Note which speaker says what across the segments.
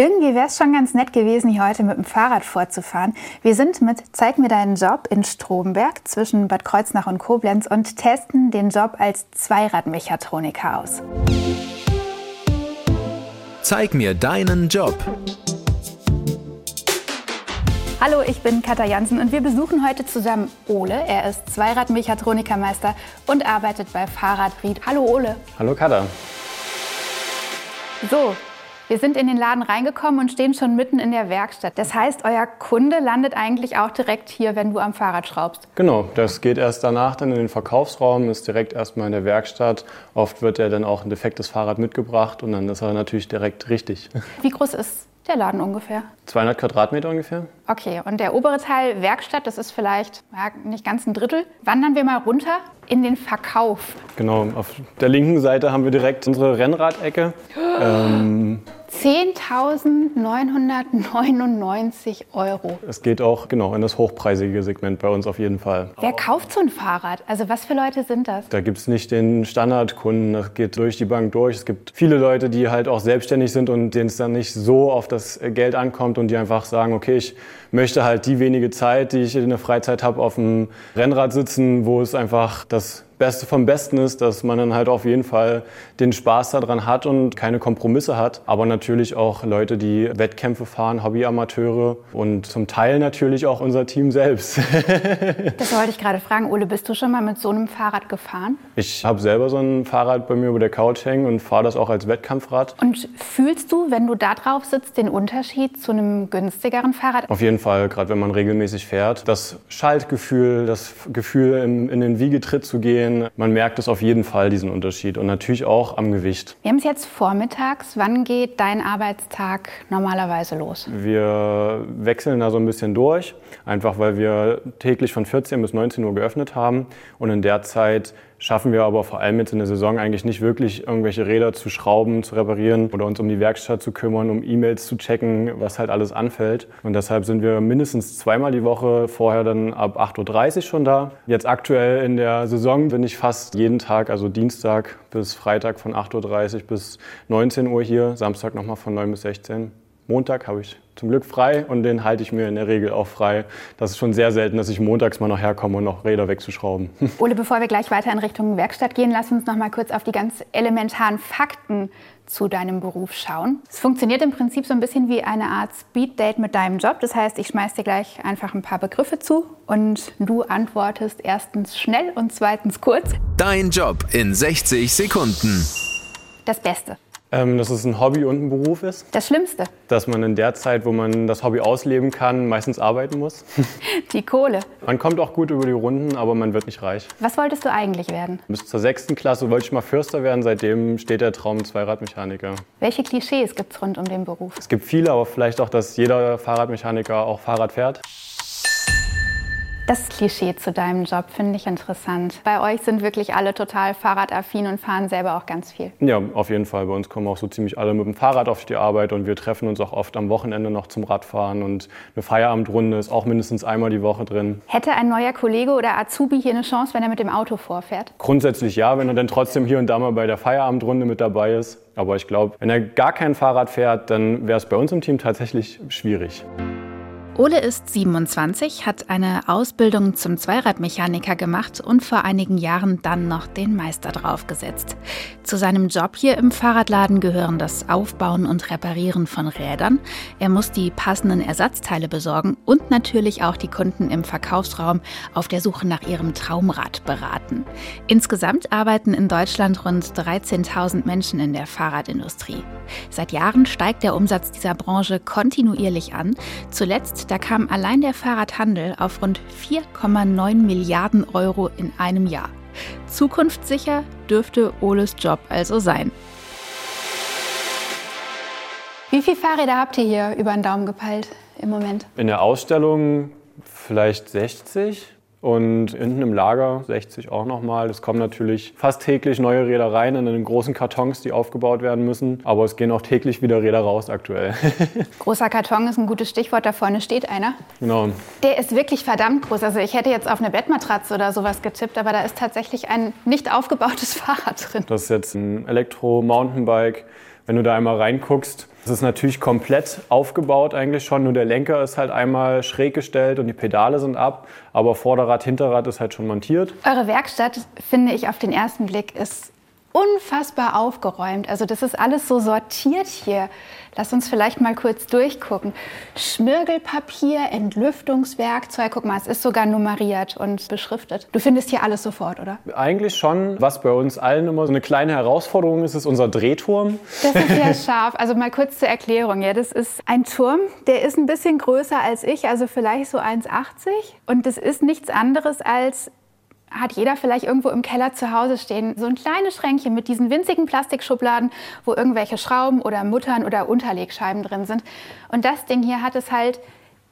Speaker 1: Irgendwie wäre es schon ganz nett gewesen, hier heute mit dem Fahrrad vorzufahren. Wir sind mit Zeig mir deinen Job in Stromberg zwischen Bad Kreuznach und Koblenz und testen den Job als Zweiradmechatroniker aus.
Speaker 2: Zeig mir deinen Job.
Speaker 1: Hallo, ich bin Katja Jansen und wir besuchen heute zusammen Ole. Er ist Zweiradmechatronikermeister und arbeitet bei Fahrradried. Hallo Ole.
Speaker 3: Hallo Katja.
Speaker 1: So, wir sind in den Laden reingekommen und stehen schon mitten in der Werkstatt. Das heißt, euer Kunde landet eigentlich auch direkt hier, wenn du am Fahrrad schraubst.
Speaker 3: Genau, das geht erst danach dann in den Verkaufsraum, ist direkt erstmal in der Werkstatt. Oft wird ja dann auch ein defektes Fahrrad mitgebracht und dann ist er natürlich direkt richtig.
Speaker 1: Wie groß ist der Laden ungefähr?
Speaker 3: 200 Quadratmeter ungefähr.
Speaker 1: Okay, und der obere Teil Werkstatt, das ist vielleicht ja, nicht ganz ein Drittel. Wandern wir mal runter in den Verkauf.
Speaker 3: Genau, auf der linken Seite haben wir direkt unsere Rennradecke. ähm,
Speaker 1: 10.999 Euro.
Speaker 3: Es geht auch genau in das hochpreisige Segment bei uns auf jeden Fall.
Speaker 1: Wer kauft so ein Fahrrad? Also was für Leute sind das?
Speaker 3: Da gibt es nicht den Standardkunden, das geht durch die Bank durch. Es gibt viele Leute, die halt auch selbstständig sind und denen es dann nicht so auf das Geld ankommt und die einfach sagen, okay, ich möchte halt die wenige Zeit, die ich in der Freizeit habe, auf dem Rennrad sitzen, wo es einfach das Beste vom Besten ist, dass man dann halt auf jeden Fall den Spaß daran hat und keine Kompromisse hat. Aber natürlich auch Leute, die Wettkämpfe fahren, Hobbyamateure und zum Teil natürlich auch unser Team selbst.
Speaker 1: das wollte ich gerade fragen. Ole, bist du schon mal mit so einem Fahrrad gefahren?
Speaker 3: Ich habe selber so ein Fahrrad bei mir über der Couch hängen und fahre das auch als Wettkampfrad.
Speaker 1: Und fühlst du, wenn du da drauf sitzt, den Unterschied zu einem günstigeren Fahrrad?
Speaker 3: Auf jeden Fall, gerade wenn man regelmäßig fährt. Das Schaltgefühl, das Gefühl, in, in den Wiegetritt zu gehen, sehen, man merkt es auf jeden Fall, diesen Unterschied. Und natürlich auch am Gewicht.
Speaker 1: Wir haben es jetzt vormittags. Wann geht dein Arbeitstag normalerweise los?
Speaker 3: Wir wechseln da so ein bisschen durch, einfach weil wir täglich von 14 bis 19 Uhr geöffnet haben. Und in der Zeit schaffen wir aber vor allem jetzt in der Saison eigentlich nicht wirklich irgendwelche Räder zu schrauben, zu reparieren oder uns um die Werkstatt zu kümmern, um E-Mails zu checken, was halt alles anfällt. Und deshalb sind wir mindestens zweimal die Woche, vorher dann ab 8.30 Uhr schon da. Jetzt aktuell in der Saison bin ich fast jeden Tag, also Dienstag bis Freitag von 8.30 Uhr bis 19 Uhr hier, Samstag nochmal von 9 bis 16 Uhr. Montag habe ich zum Glück frei und den halte ich mir in der Regel auch frei. Das ist schon sehr selten, dass ich montags mal noch herkomme, um noch Räder wegzuschrauben.
Speaker 1: Ole, bevor wir gleich weiter in Richtung Werkstatt gehen, lass uns noch mal kurz auf die ganz elementaren Fakten zu deinem Beruf schauen. Es funktioniert im Prinzip so ein bisschen wie eine Art Speed-Date mit deinem Job. Das heißt, ich schmeiß dir gleich einfach ein paar Begriffe zu und du antwortest erstens schnell und zweitens kurz.
Speaker 2: Dein Job in 60 Sekunden.
Speaker 1: Das Beste.
Speaker 3: Ähm, dass es ein Hobby und ein Beruf ist.
Speaker 1: Das Schlimmste.
Speaker 3: Dass man in der Zeit, wo man das Hobby ausleben kann, meistens arbeiten muss.
Speaker 1: Die Kohle.
Speaker 3: Man kommt auch gut über die Runden, aber man wird nicht reich.
Speaker 1: Was wolltest du eigentlich werden?
Speaker 3: Bis zur sechsten Klasse wollte ich mal Förster werden. Seitdem steht der Traum Zweiradmechaniker.
Speaker 1: Welche Klischees gibt es rund um den Beruf?
Speaker 3: Es gibt viele, aber vielleicht auch, dass jeder Fahrradmechaniker auch Fahrrad fährt.
Speaker 1: Das Klischee zu deinem Job finde ich interessant. Bei euch sind wirklich alle total fahrradaffin und fahren selber auch ganz viel.
Speaker 3: Ja, auf jeden Fall. Bei uns kommen auch so ziemlich alle mit dem Fahrrad auf die Arbeit und wir treffen uns auch oft am Wochenende noch zum Radfahren und eine Feierabendrunde ist auch mindestens einmal die Woche drin.
Speaker 1: Hätte ein neuer Kollege oder Azubi hier eine Chance, wenn er mit dem Auto vorfährt?
Speaker 3: Grundsätzlich ja, wenn er dann trotzdem hier und da mal bei der Feierabendrunde mit dabei ist. Aber ich glaube, wenn er gar kein Fahrrad fährt, dann wäre es bei uns im Team tatsächlich schwierig.
Speaker 1: Ole ist 27, hat eine Ausbildung zum Zweiradmechaniker gemacht und vor einigen Jahren dann noch den Meister draufgesetzt. Zu seinem Job hier im Fahrradladen gehören das Aufbauen und Reparieren von Rädern. Er muss die passenden Ersatzteile besorgen und natürlich auch die Kunden im Verkaufsraum auf der Suche nach ihrem Traumrad beraten. Insgesamt arbeiten in Deutschland rund 13.000 Menschen in der Fahrradindustrie. Seit Jahren steigt der Umsatz dieser Branche kontinuierlich an. Zuletzt da kam allein der Fahrradhandel auf rund 4,9 Milliarden Euro in einem Jahr. Zukunftssicher dürfte Oles Job also sein. Wie viele Fahrräder habt ihr hier über den Daumen gepeilt im Moment?
Speaker 3: In der Ausstellung vielleicht 60. Und hinten im Lager 60 auch nochmal. Es kommen natürlich fast täglich neue Räder rein in den großen Kartons, die aufgebaut werden müssen. Aber es gehen auch täglich wieder Räder raus aktuell.
Speaker 1: Großer Karton ist ein gutes Stichwort. Da vorne steht einer.
Speaker 3: Genau.
Speaker 1: Der ist wirklich verdammt groß. Also ich hätte jetzt auf eine Bettmatratze oder sowas getippt, aber da ist tatsächlich ein nicht aufgebautes Fahrrad drin.
Speaker 3: Das ist jetzt ein Elektro-Mountainbike Wenn du da einmal reinguckst, es ist natürlich komplett aufgebaut eigentlich schon. Nur der Lenker ist halt einmal schräg gestellt und die Pedale sind ab. Aber Vorderrad, Hinterrad ist halt schon montiert.
Speaker 1: Eure Werkstatt, finde ich auf den ersten Blick, ist unfassbar aufgeräumt. Also das ist alles so sortiert hier. Lass uns vielleicht mal kurz durchgucken. Schmirgelpapier, Entlüftungswerkzeug. Guck mal, es ist sogar nummeriert und beschriftet. Du findest hier alles sofort, oder?
Speaker 3: Eigentlich schon. Was bei uns allen immer so eine kleine Herausforderung ist, ist unser Drehturm.
Speaker 1: Das ist ja scharf. Also mal kurz zur Erklärung. Ja, das ist ein Turm, der ist ein bisschen größer als ich, also vielleicht so 1,80. Und das ist nichts anderes als hat jeder vielleicht irgendwo im Keller zu Hause stehen. So ein kleines Schränkchen mit diesen winzigen Plastikschubladen, wo irgendwelche Schrauben oder Muttern oder Unterlegscheiben drin sind. Und das Ding hier hat es halt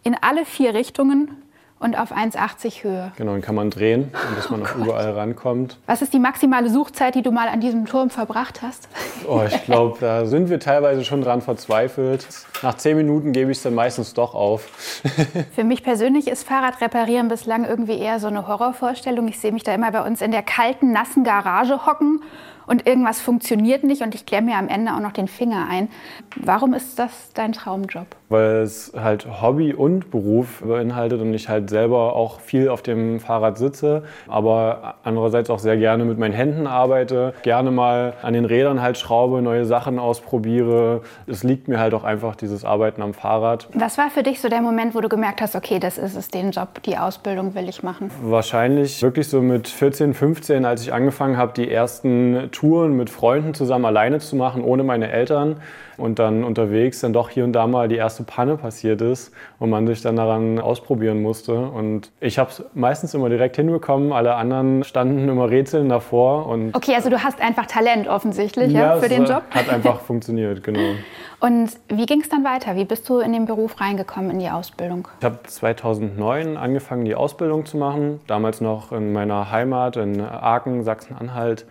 Speaker 1: in alle vier Richtungen und auf 1,80 Höhe.
Speaker 3: Genau, dann kann man drehen, bis man oh auch überall rankommt.
Speaker 1: Was ist die maximale Suchzeit, die du mal an diesem Turm verbracht hast?
Speaker 3: Oh, ich glaube, da sind wir teilweise schon dran verzweifelt. Nach zehn Minuten gebe ich es dann meistens doch auf.
Speaker 1: Für mich persönlich ist Fahrradreparieren bislang irgendwie eher so eine Horrorvorstellung. Ich sehe mich da immer bei uns in der kalten, nassen Garage hocken und irgendwas funktioniert nicht und ich klemme mir am Ende auch noch den Finger ein. Warum ist das dein Traumjob?
Speaker 3: Weil es halt Hobby und Beruf beinhaltet und ich halt selber auch viel auf dem Fahrrad sitze, aber andererseits auch sehr gerne mit meinen Händen arbeite, gerne mal an den Rädern halt schraube, neue Sachen ausprobiere. Es liegt mir halt auch einfach dieses Arbeiten am Fahrrad.
Speaker 1: Was war für dich so der Moment, wo du gemerkt hast, okay, das ist es, den Job, die Ausbildung will ich machen?
Speaker 3: Wahrscheinlich wirklich so mit 14, 15, als ich angefangen habe, die ersten Touren mit Freunden zusammen alleine zu machen, ohne meine Eltern. Und dann unterwegs dann doch hier und da mal die erste Panne passiert ist und man sich dann daran ausprobieren musste. Und ich habe es meistens immer direkt hinbekommen. Alle anderen standen immer rätseln davor. Und
Speaker 1: okay, also du hast einfach Talent offensichtlich ja, ja für den Job.
Speaker 3: Hat einfach funktioniert, genau.
Speaker 1: Und wie ging es dann weiter? Wie bist du in den Beruf reingekommen, in die Ausbildung?
Speaker 3: Ich habe 2009 angefangen, die Ausbildung zu machen. Damals noch in meiner Heimat in Aachen, Sachsen-Anhalt.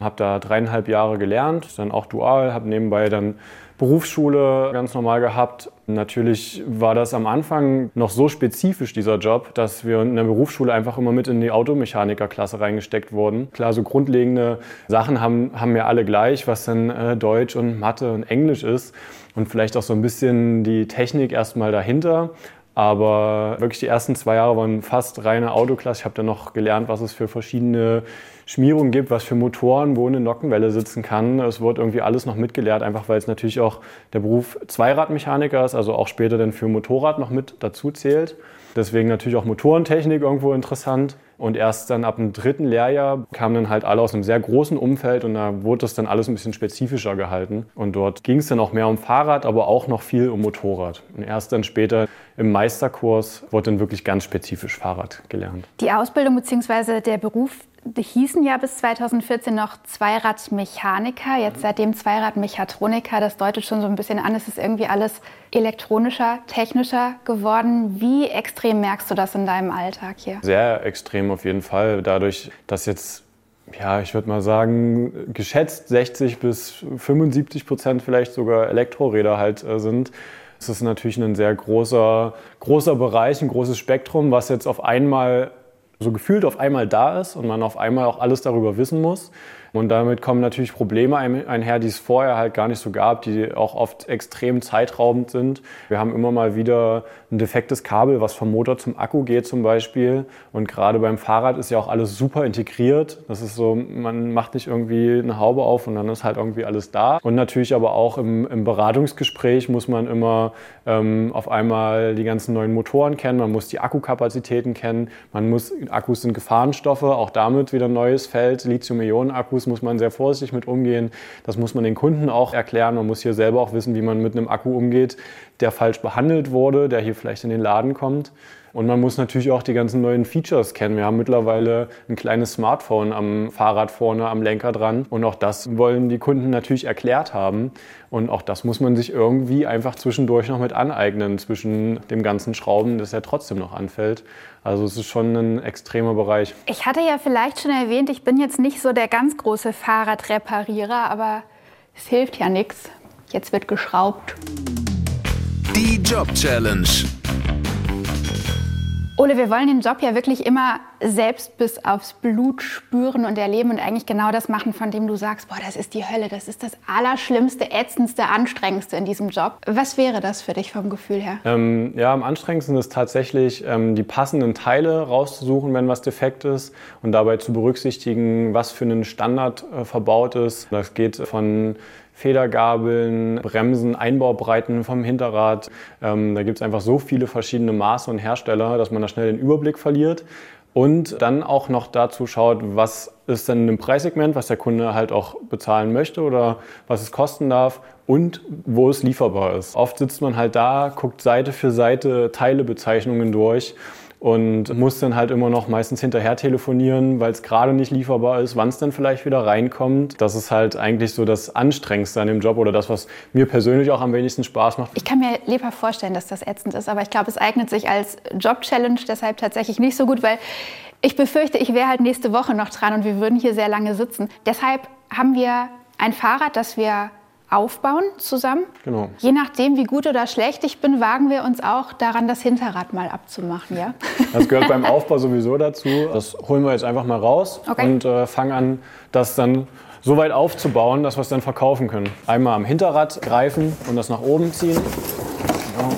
Speaker 3: Habe da dreieinhalb Jahre gelernt, dann auch dual, habe nebenbei dann Berufsschule ganz normal gehabt. Natürlich war das am Anfang noch so spezifisch, dieser Job, dass wir in der Berufsschule einfach immer mit in die Automechanikerklasse reingesteckt wurden. Klar, so grundlegende Sachen haben, haben wir alle gleich, was dann äh, Deutsch und Mathe und Englisch ist und vielleicht auch so ein bisschen die Technik erstmal dahinter. Aber wirklich die ersten zwei Jahre waren fast reine Autoklasse. Ich habe dann noch gelernt, was es für verschiedene Schmierungen gibt, was für Motoren, wo eine Nockenwelle sitzen kann. Es wurde irgendwie alles noch mitgelehrt, einfach weil es natürlich auch der Beruf Zweiradmechaniker ist, also auch später dann für Motorrad noch mit dazu zählt. Deswegen natürlich auch Motorentechnik irgendwo interessant. Und erst dann ab dem dritten Lehrjahr kamen dann halt alle aus einem sehr großen Umfeld und da wurde das dann alles ein bisschen spezifischer gehalten. Und dort ging es dann auch mehr um Fahrrad, aber auch noch viel um Motorrad. Und erst dann später im Meisterkurs wurde dann wirklich ganz spezifisch Fahrrad gelernt.
Speaker 1: Die Ausbildung bzw. der Beruf die hießen ja bis 2014 noch Zweiradmechaniker, jetzt seitdem Zweiradmechatroniker. Das deutet schon so ein bisschen an, es ist irgendwie alles elektronischer, technischer geworden. Wie extrem merkst du das in deinem Alltag hier?
Speaker 3: Sehr extrem auf jeden Fall. Dadurch, dass jetzt ja, ich würde mal sagen, geschätzt 60 bis 75 Prozent vielleicht sogar Elektroräder halt äh, sind. Es ist natürlich ein sehr großer, großer Bereich, ein großes Spektrum, was jetzt auf einmal so gefühlt auf einmal da ist und man auf einmal auch alles darüber wissen muss. Und damit kommen natürlich Probleme einher, die es vorher halt gar nicht so gab, die auch oft extrem zeitraubend sind. Wir haben immer mal wieder ein defektes Kabel, was vom Motor zum Akku geht zum Beispiel. Und gerade beim Fahrrad ist ja auch alles super integriert. Das ist so, man macht nicht irgendwie eine Haube auf und dann ist halt irgendwie alles da. Und natürlich aber auch im, im Beratungsgespräch muss man immer ähm, auf einmal die ganzen neuen Motoren kennen, man muss die Akkukapazitäten kennen, man muss, Akkus sind Gefahrenstoffe, auch damit wieder ein neues Feld, Lithium-Ionen-Akkus Akkus muss man sehr vorsichtig mit umgehen. Das muss man den Kunden auch erklären. Man muss hier selber auch wissen, wie man mit einem Akku umgeht, der falsch behandelt wurde, der hier vielleicht in den Laden kommt. Und man muss natürlich auch die ganzen neuen Features kennen. Wir haben mittlerweile ein kleines Smartphone am Fahrrad vorne am Lenker dran. Und auch das wollen die Kunden natürlich erklärt haben. Und auch das muss man sich irgendwie einfach zwischendurch noch mit aneignen, zwischen dem ganzen Schrauben, das ja trotzdem noch anfällt. Also es ist schon ein extremer Bereich.
Speaker 1: Ich hatte ja vielleicht schon erwähnt, ich bin jetzt nicht so der ganz große Fahrradreparierer, aber es hilft ja nichts. Jetzt wird geschraubt.
Speaker 2: Die Job Challenge.
Speaker 1: Ole, wir wollen den Job ja wirklich immer selbst bis aufs Blut spüren und erleben und eigentlich genau das machen, von dem du sagst, boah, das ist die Hölle, das ist das Allerschlimmste, Ätzendste, Anstrengendste in diesem Job. Was wäre das für dich vom Gefühl her?
Speaker 3: Ähm, ja, am anstrengendsten ist tatsächlich, ähm, die passenden Teile rauszusuchen, wenn was defekt ist und dabei zu berücksichtigen, was für einen Standard äh, verbaut ist. Das geht von Federgabeln, Bremsen, Einbaubreiten vom Hinterrad. Ähm, da gibt es einfach so viele verschiedene Maße und Hersteller, dass man da schnell den Überblick verliert. Und dann auch noch dazu schaut, was ist denn im Preissegment, was der Kunde halt auch bezahlen möchte oder was es kosten darf und wo es lieferbar ist. Oft sitzt man halt da, guckt Seite für Seite Teilebezeichnungen durch und muss dann halt immer noch meistens hinterher telefonieren, weil es gerade nicht lieferbar ist, wann es dann vielleicht wieder reinkommt. Das ist halt eigentlich so das Anstrengendste an dem Job oder das, was mir persönlich auch am wenigsten Spaß macht.
Speaker 1: Ich kann mir lebhaft vorstellen, dass das ätzend ist, aber ich glaube, es eignet sich als Job-Challenge deshalb tatsächlich nicht so gut, weil ich befürchte, ich wäre halt nächste Woche noch dran und wir würden hier sehr lange sitzen. Deshalb haben wir ein Fahrrad, das wir aufbauen zusammen.
Speaker 3: Genau.
Speaker 1: Je nachdem, wie gut oder schlecht ich bin, wagen wir uns auch daran, das Hinterrad mal abzumachen. Ja?
Speaker 3: Das gehört beim Aufbau sowieso dazu. Das holen wir jetzt einfach mal raus
Speaker 1: Okay.
Speaker 3: und äh, fangen an, das dann so weit aufzubauen, dass wir es dann verkaufen können. Einmal am Hinterrad greifen und das nach oben ziehen. Genau.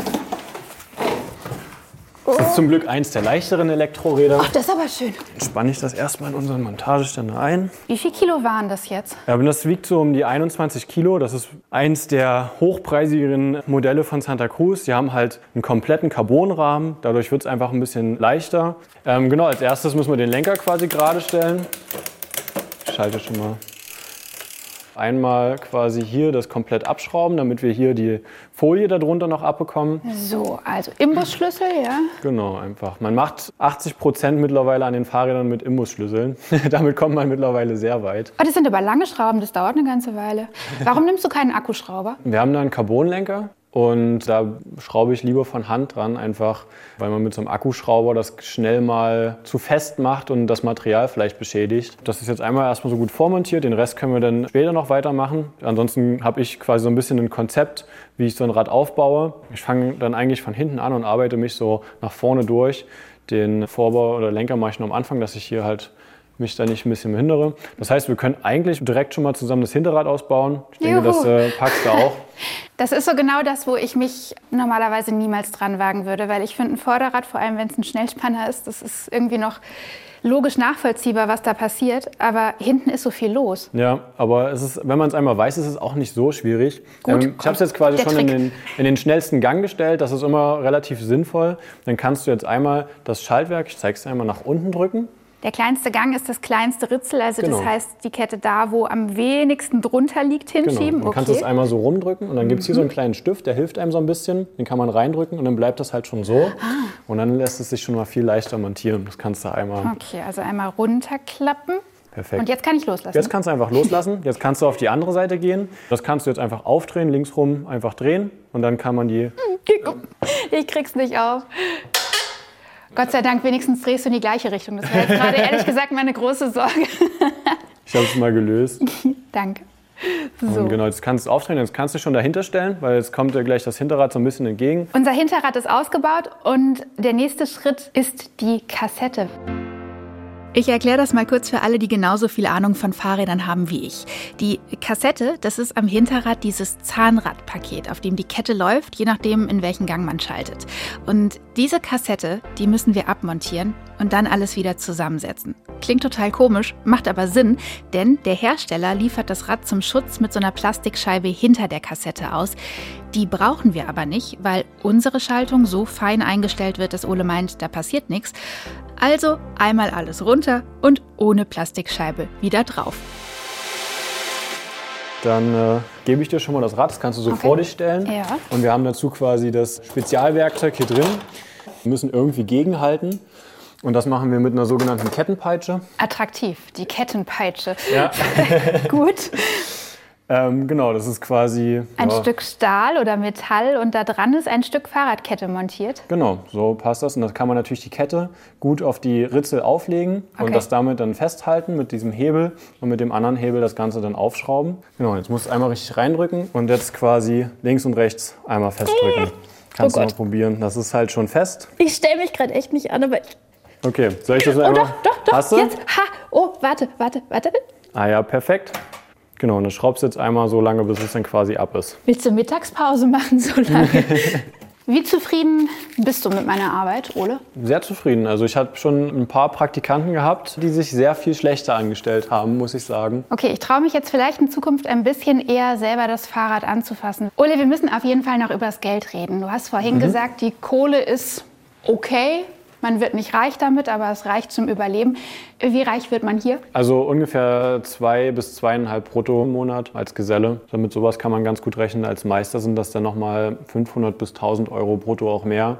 Speaker 3: Das ist zum Glück eins der leichteren Elektroräder.
Speaker 1: Ach, das ist aber schön.
Speaker 3: Dann spanne ich das erstmal in unseren Montageständer ein.
Speaker 1: Wie viel Kilo waren das jetzt?
Speaker 3: Ja, das wiegt so um die 21 Kilo. Das ist eins der hochpreisigeren Modelle von Santa Cruz. Die haben halt einen kompletten Carbonrahmen. Dadurch wird es einfach ein bisschen leichter. Ähm, genau, als erstes müssen wir den Lenker quasi gerade stellen. Ich schalte schon mal. Einmal quasi hier das komplett abschrauben, damit wir hier die Folie darunter noch abbekommen.
Speaker 1: So, also Imbusschlüssel, ja.
Speaker 3: Genau, einfach. Man macht 80 Prozent mittlerweile an den Fahrrädern mit Imbusschlüsseln. Damit kommt man mittlerweile sehr weit.
Speaker 1: Oh, das sind aber lange Schrauben, das dauert eine ganze Weile. Warum nimmst du keinen Akkuschrauber?
Speaker 3: Wir haben da einen Carbonlenker und da schraube ich lieber von Hand dran, einfach weil man mit so einem Akkuschrauber das schnell mal zu fest macht und das Material vielleicht beschädigt. Das ist jetzt einmal erstmal so gut vormontiert, den Rest können wir dann später noch weitermachen. Ansonsten habe ich quasi so ein bisschen ein Konzept, wie ich so ein Rad aufbaue. Ich fange dann eigentlich von hinten an und arbeite mich so nach vorne durch. Den Vorbau oder Lenker mache ich nur am Anfang, dass ich hier halt mich da nicht ein bisschen behindere. Das heißt, wir können eigentlich direkt schon mal zusammen das Hinterrad ausbauen. Ich denke,
Speaker 1: Juhu.
Speaker 3: das äh, packst du auch.
Speaker 1: Das ist so genau das, wo ich mich normalerweise niemals dran wagen würde, weil ich finde, ein Vorderrad, vor allem wenn es ein Schnellspanner ist, das ist irgendwie noch logisch nachvollziehbar, was da passiert, aber hinten ist so viel los.
Speaker 3: Ja, aber es ist, wenn man es einmal weiß, ist es auch nicht so schwierig.
Speaker 1: Gut,
Speaker 3: ähm, ich habe es jetzt quasi schon in den, in den schnellsten Gang gestellt. Das ist immer relativ sinnvoll. Dann kannst du jetzt einmal das Schaltwerk, ich zeige es einmal, nach unten drücken.
Speaker 1: Der kleinste Gang ist das kleinste Ritzel, also
Speaker 3: Genau.
Speaker 1: das heißt, die Kette da, wo am wenigsten drunter liegt,
Speaker 3: Genau.
Speaker 1: hinschieben.
Speaker 3: Dann kannst es
Speaker 1: okay. Mhm.
Speaker 3: einmal so rumdrücken und dann gibt es hier so einen kleinen Stift, der hilft einem so ein bisschen. Den kann man reindrücken und dann bleibt das halt schon so.
Speaker 1: Ah.
Speaker 3: Und dann lässt es sich schon mal viel leichter montieren. Das kannst du einmal.
Speaker 1: Okay, also einmal runterklappen.
Speaker 3: Perfekt.
Speaker 1: Und jetzt kann ich loslassen.
Speaker 3: Jetzt kannst du einfach loslassen. Jetzt kannst du auf die andere Seite gehen. Das kannst du jetzt einfach aufdrehen, links rum einfach drehen. Und dann kann man die.
Speaker 1: Ich krieg's nicht auf. Gott sei Dank, wenigstens drehst du in die gleiche Richtung. Das wäre jetzt gerade ehrlich gesagt meine große Sorge.
Speaker 3: Ich habe es mal gelöst.
Speaker 1: Danke. So.
Speaker 3: genau, jetzt kannst du es aufdrehen, jetzt kannst du schon dahinter stellen, weil jetzt kommt dir gleich das Hinterrad so ein bisschen entgegen.
Speaker 1: Unser Hinterrad ist ausgebaut und der nächste Schritt ist die Kassette. Ich erkläre das mal kurz für alle, die genauso viel Ahnung von Fahrrädern haben wie ich. Die Kassette, das ist am Hinterrad dieses Zahnradpaket, auf dem die Kette läuft, je nachdem, in welchen Gang man schaltet. Und diese Kassette, die müssen wir abmontieren und dann alles wieder zusammensetzen. Klingt total komisch, macht aber Sinn, denn der Hersteller liefert das Rad zum Schutz mit so einer Plastikscheibe hinter der Kassette aus. Die brauchen wir aber nicht, weil unsere Schaltung so fein eingestellt wird, dass Ole meint, da passiert nichts. Also einmal alles runter und ohne Plastikscheibe wieder drauf.
Speaker 3: Dann äh, gebe ich dir schon mal das Rad, das kannst du so
Speaker 1: Okay.
Speaker 3: vor dich stellen.
Speaker 1: Ja.
Speaker 3: Und wir haben dazu quasi das Spezialwerkzeug hier drin. Wir müssen irgendwie gegenhalten. Und das machen wir mit einer sogenannten Kettenpeitsche.
Speaker 1: Attraktiv, die Kettenpeitsche.
Speaker 3: Ja.
Speaker 1: Gut.
Speaker 3: Ähm, genau, das ist quasi.
Speaker 1: Ein
Speaker 3: ja,
Speaker 1: Stück Stahl oder Metall und da dran ist ein Stück Fahrradkette montiert.
Speaker 3: Genau, so passt das. Und das kann man natürlich die Kette gut auf die Ritzel auflegen
Speaker 1: Okay.
Speaker 3: und das damit dann festhalten mit diesem Hebel und mit dem anderen Hebel das Ganze dann aufschrauben. Genau, jetzt musst du einmal richtig reindrücken und jetzt quasi links und rechts einmal festdrücken. Kannst
Speaker 1: Oh
Speaker 3: du mal probieren. Das ist halt schon fest.
Speaker 1: Ich stelle mich gerade echt nicht an, aber ich.
Speaker 3: Okay, soll ich das
Speaker 1: Oh,
Speaker 3: einmal?
Speaker 1: doch, doch, doch.
Speaker 3: Hast du?
Speaker 1: Jetzt. Ha. Oh, warte, warte, warte.
Speaker 3: Ah ja, perfekt. Genau, und dann schraubst du jetzt einmal so lange, bis es dann quasi ab ist.
Speaker 1: Willst du Mittagspause machen so lange? Wie zufrieden bist du mit meiner Arbeit, Ole?
Speaker 3: Sehr zufrieden. Also ich habe schon ein paar Praktikanten gehabt, die sich sehr viel schlechter angestellt haben, muss ich sagen.
Speaker 1: Okay, ich traue mich jetzt vielleicht in Zukunft ein bisschen eher selber das Fahrrad anzufassen. Ole, wir müssen auf jeden Fall noch über das Geld reden. Du hast vorhin gesagt, die Kohle ist okay. Man wird nicht reich damit, aber es reicht zum Überleben. Wie reich wird man hier?
Speaker 3: Also ungefähr zwei bis zweieinhalb brutto im Monat als Geselle. Damit sowas kann man ganz gut rechnen. Als Meister sind das dann nochmal 500 bis 1000 Euro brutto auch mehr.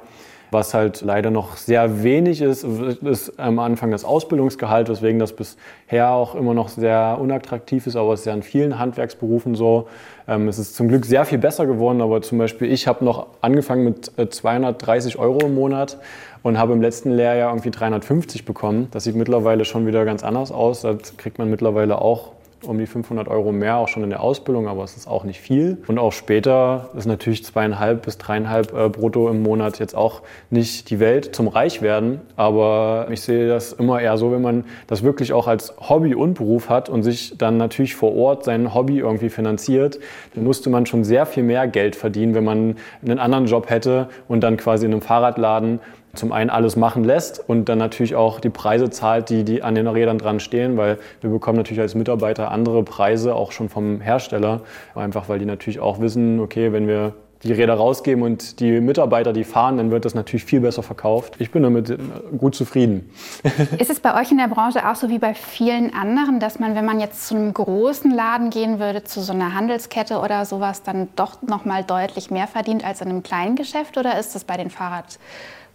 Speaker 3: Was halt leider noch sehr wenig ist, ist am Anfang das Ausbildungsgehalt, weswegen das bisher auch immer noch sehr unattraktiv ist, aber es ist ja in vielen Handwerksberufen so. Ähm, es ist zum Glück sehr viel besser geworden, aber zum Beispiel ich habe noch angefangen mit äh, 230 Euro im Monat und habe im letzten Lehrjahr irgendwie 350 bekommen. Das sieht mittlerweile schon wieder ganz anders aus. Da kriegt man mittlerweile auch um die 500 Euro mehr, auch schon in der Ausbildung, aber es ist auch nicht viel. Und auch später ist natürlich zweieinhalb bis dreieinhalb äh, brutto im Monat jetzt auch nicht die Welt zum Reichwerden. Aber ich sehe das immer eher so, wenn man das wirklich auch als Hobby und Beruf hat und sich dann natürlich vor Ort sein Hobby irgendwie finanziert, dann musste man schon sehr viel mehr Geld verdienen, wenn man einen anderen Job hätte und dann quasi in einem Fahrradladen zum einen alles machen lässt und dann natürlich auch die Preise zahlt, die, die an den Rädern dran stehen, weil wir bekommen natürlich als Mitarbeiter andere Preise auch schon vom Hersteller, einfach weil die natürlich auch wissen, okay, wenn wir die Räder rausgeben und die Mitarbeiter die fahren, dann wird das natürlich viel besser verkauft. Ich bin damit gut zufrieden.
Speaker 1: Ist es bei euch in der Branche auch so wie bei vielen anderen, dass man, wenn man jetzt zu einem großen Laden gehen würde, zu so einer Handelskette oder sowas, dann doch noch mal deutlich mehr verdient als in einem kleinen Geschäft? Oder ist das bei den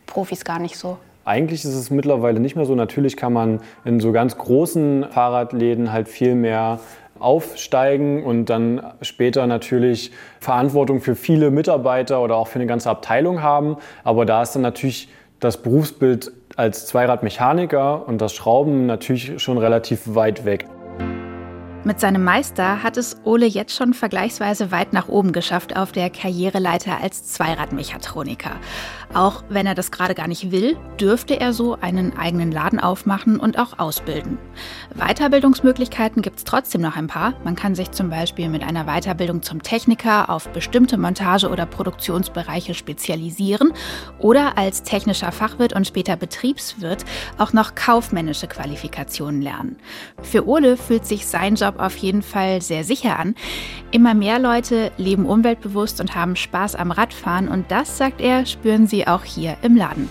Speaker 1: Fahrradprofis gar nicht so?
Speaker 3: Eigentlich ist es mittlerweile nicht mehr so. Natürlich kann man in so ganz großen Fahrradläden halt viel mehr aufsteigen und dann später natürlich Verantwortung für viele Mitarbeiter oder auch für eine ganze Abteilung haben. Aber da ist dann natürlich das Berufsbild als Zweiradmechaniker und das Schrauben natürlich schon relativ weit weg.
Speaker 1: Mit seinem Meister hat es Ole jetzt schon vergleichsweise weit nach oben geschafft auf der Karriereleiter als Zweiradmechatroniker. Auch wenn er das gerade gar nicht will, dürfte er so einen eigenen Laden aufmachen und auch ausbilden. Weiterbildungsmöglichkeiten gibt es trotzdem noch ein paar. Man kann sich zum Beispiel mit einer Weiterbildung zum Techniker auf bestimmte Montage- oder Produktionsbereiche spezialisieren oder als technischer Fachwirt und später Betriebswirt auch noch kaufmännische Qualifikationen lernen. Für Ole fühlt sich sein Job auf jeden Fall sehr sicher an. Immer mehr Leute leben umweltbewusst und haben Spaß am Radfahren und das, sagt er, spüren sie auch hier im Laden.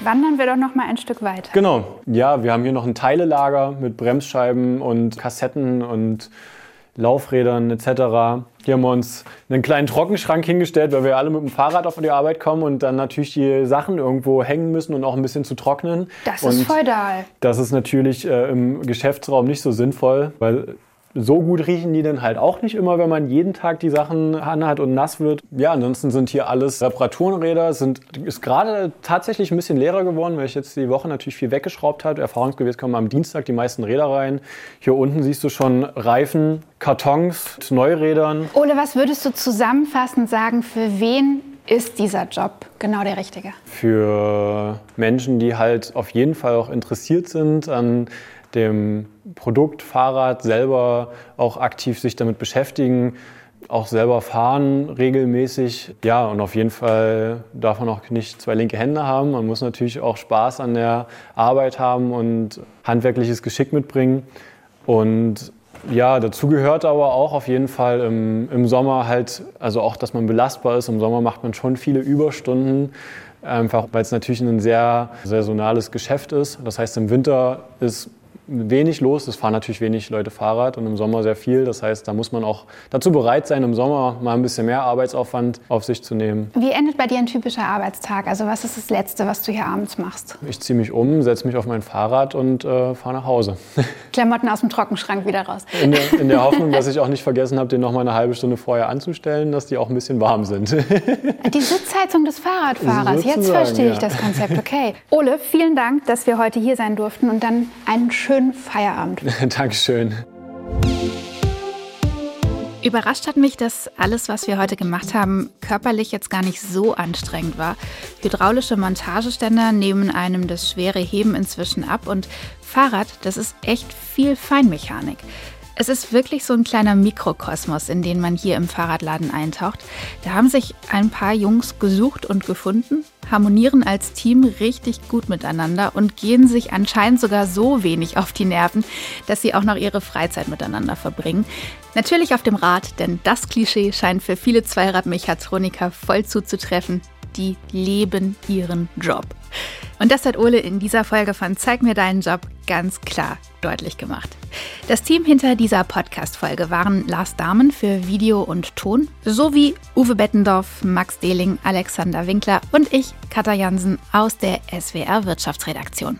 Speaker 1: Wandern wir doch noch mal ein Stück weiter.
Speaker 3: Genau. Ja, wir haben hier noch ein Teilelager mit Bremsscheiben und Kassetten und Laufrädern etc. Hier haben wir uns einen kleinen Trockenschrank hingestellt, weil wir alle mit dem Fahrrad auf die Arbeit kommen und dann natürlich die Sachen irgendwo hängen müssen und auch ein bisschen zu trocknen.
Speaker 1: Das ist
Speaker 3: und
Speaker 1: feudal.
Speaker 3: Das ist natürlich äh, im Geschäftsraum nicht so sinnvoll, weil so gut riechen die dann halt auch nicht immer, wenn man jeden Tag die Sachen anhat und nass wird. Ja, ansonsten sind hier alles Reparaturenräder. Es Sind, ist gerade tatsächlich ein bisschen leerer geworden, weil ich jetzt die Woche natürlich viel weggeschraubt habe. Erfahrungsgemäß kommen am Dienstag die meisten Räder rein. Hier unten siehst du schon Reifen, Kartons, Neurädern.
Speaker 1: Ole, was würdest du zusammenfassend sagen, für wen ist dieser Job genau der richtige?
Speaker 3: Für Menschen, die halt auf jeden Fall auch interessiert sind an dem Produkt Fahrrad selber auch aktiv sich damit beschäftigen, auch selber fahren regelmäßig. Ja, und auf jeden Fall darf man auch nicht zwei linke Hände haben. Man muss natürlich auch Spaß an der Arbeit haben und handwerkliches Geschick mitbringen. Und ja, dazu gehört aber auch auf jeden Fall im, im Sommer halt, also auch, dass man belastbar ist. Im Sommer macht man schon viele Überstunden. Einfach, weil es natürlich ein sehr saisonales Geschäft ist. Das heißt, im Winter ist wenig los. Es fahren natürlich wenig Leute Fahrrad und im Sommer sehr viel. Das heißt, da muss man auch dazu bereit sein, im Sommer mal ein bisschen mehr Arbeitsaufwand auf sich zu nehmen.
Speaker 1: Wie endet bei dir ein typischer Arbeitstag? Also was ist das Letzte, was du hier abends machst?
Speaker 3: Ich ziehe mich um, setze mich auf mein Fahrrad und äh, fahre nach Hause.
Speaker 1: Klamotten aus dem Trockenschrank wieder raus.
Speaker 3: In der, in der Hoffnung, dass ich auch nicht vergessen habe, den noch mal eine halbe Stunde vorher anzustellen, dass die auch ein bisschen warm sind.
Speaker 1: Die Sitzheizung des Fahrradfahrers. Jetzt verstehe ich
Speaker 3: ja.
Speaker 1: das Konzept. Okay. Ole, vielen Dank, dass wir heute hier sein durften und dann einen schönen Feierabend.
Speaker 3: Dankeschön.
Speaker 1: Überrascht hat mich, dass alles, was wir heute gemacht haben, körperlich jetzt gar nicht so anstrengend war. Hydraulische Montageständer nehmen einem das schwere Heben inzwischen ab und Fahrrad, das ist echt viel Feinmechanik. Es ist wirklich so ein kleiner Mikrokosmos, in den man hier im Fahrradladen eintaucht. Da haben sich ein paar Jungs gesucht und gefunden, harmonieren als Team richtig gut miteinander und gehen sich anscheinend sogar so wenig auf die Nerven, dass sie auch noch ihre Freizeit miteinander verbringen. Natürlich auf dem Rad, denn das Klischee scheint für viele Zweiradmechatroniker voll zuzutreffen. Die leben ihren Job. Und das hat Ole in dieser Folge von Zeig mir deinen Job ganz klar deutlich gemacht. Das Team hinter dieser Podcast-Folge waren Lars Dahmen für Video und Ton, sowie Uwe Bettendorf, Max Dehling, Alexander Winkler und ich, Katja Jansen aus der SWR Wirtschaftsredaktion.